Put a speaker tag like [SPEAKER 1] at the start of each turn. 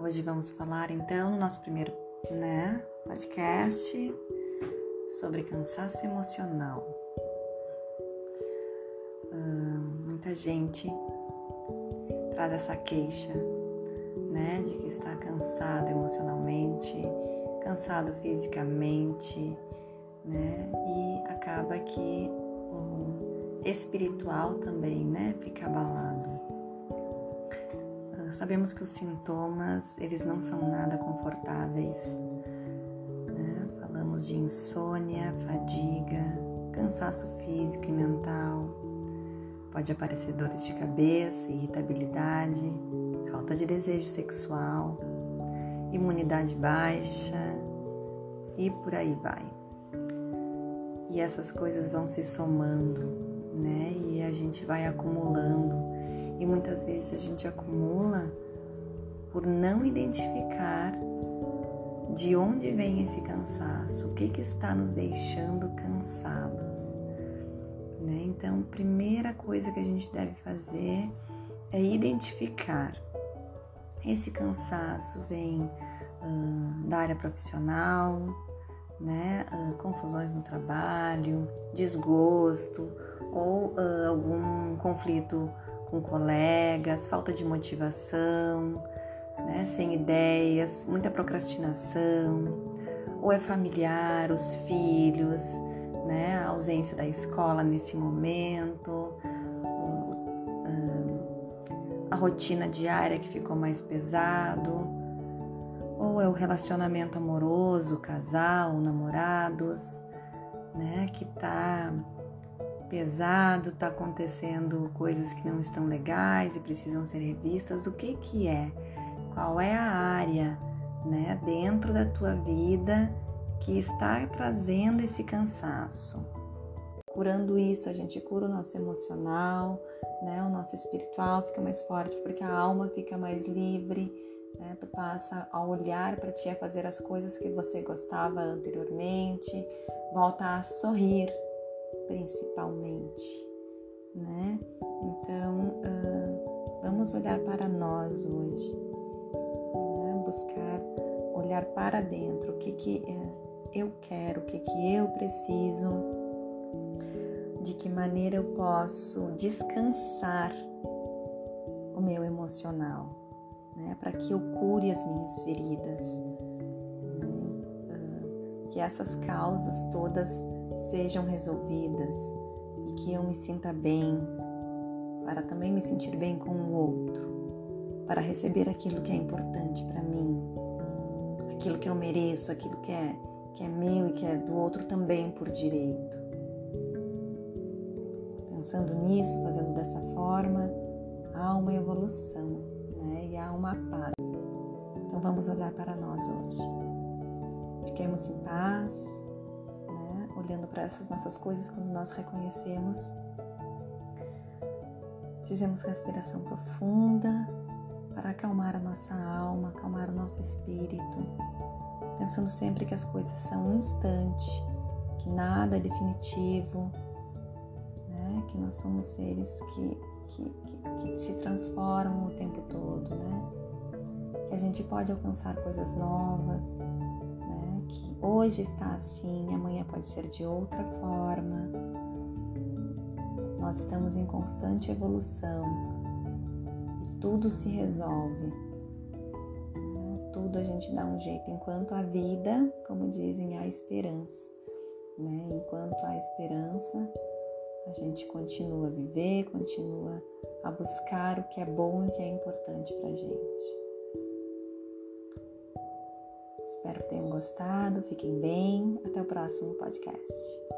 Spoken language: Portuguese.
[SPEAKER 1] Hoje vamos falar então no nosso primeiro né, podcast sobre cansaço emocional. Muita gente traz essa queixa, né, de que está cansado emocionalmente, cansado fisicamente, né, e acaba que o espiritual também, né, fica abalado. Sabemos que os sintomas, eles não são nada confortáveis. Né? Falamos de insônia, fadiga, cansaço físico e mental. Pode aparecer dores de cabeça, irritabilidade, falta de desejo sexual, imunidade baixa e por aí vai. E essas coisas vão se somando, né? E a gente vai acumulando e muitas vezes a gente acumula por não identificar de onde vem esse cansaço, o que, que está nos deixando cansados. Né? Então, primeira coisa que a gente deve fazer é identificar. Esse cansaço vem uh, da área profissional, né? Uh, confusões no trabalho, desgosto ou uh, algum conflito com colegas, falta de motivação, né, sem ideias, muita procrastinação, ou é familiar, os filhos, né, a ausência da escola nesse momento, a rotina diária que ficou mais pesado, ou é o relacionamento amoroso, casal, namorados, né, que tá pesado, está acontecendo coisas que não estão legais e precisam ser revistas, o que que é? Qual é a área, né, dentro da tua vida que está trazendo esse cansaço? Curando isso, a gente cura o nosso emocional, né, o nosso espiritual fica mais forte porque a alma fica mais livre, né? Tu passa a olhar para ti, a fazer as coisas que você gostava anteriormente, volta a sorrir, principalmente, né? Então, uh, vamos olhar para nós hoje, né? buscar olhar para dentro, o que que uh, eu quero, o que que eu preciso, de que maneira eu posso descansar o meu emocional, né? Para que eu cure as minhas feridas, né? uh, que essas causas todas sejam resolvidas e que eu me sinta bem, para também me sentir bem com o outro, para receber aquilo que é importante para mim, aquilo que eu mereço, aquilo que é, que é meu e que é do outro também por direito. Pensando nisso, fazendo dessa forma, há uma evolução né? e há uma paz. Então vamos olhar para nós hoje. Fiquemos em paz olhando para essas nossas coisas, quando nós reconhecemos, fizemos respiração profunda para acalmar a nossa alma, acalmar o nosso espírito, pensando sempre que as coisas são um instante, que nada é definitivo, né? que nós somos seres que, que, que, que se transformam o tempo todo, né? que a gente pode alcançar coisas novas, Hoje está assim, amanhã pode ser de outra forma. Nós estamos em constante evolução e tudo se resolve. Tudo a gente dá um jeito, enquanto a vida, como dizem, há esperança. Né? Enquanto há esperança, a gente continua a viver, continua a buscar o que é bom e o que é importante para a gente. Espero que tenham gostado, fiquem bem. Até o próximo podcast.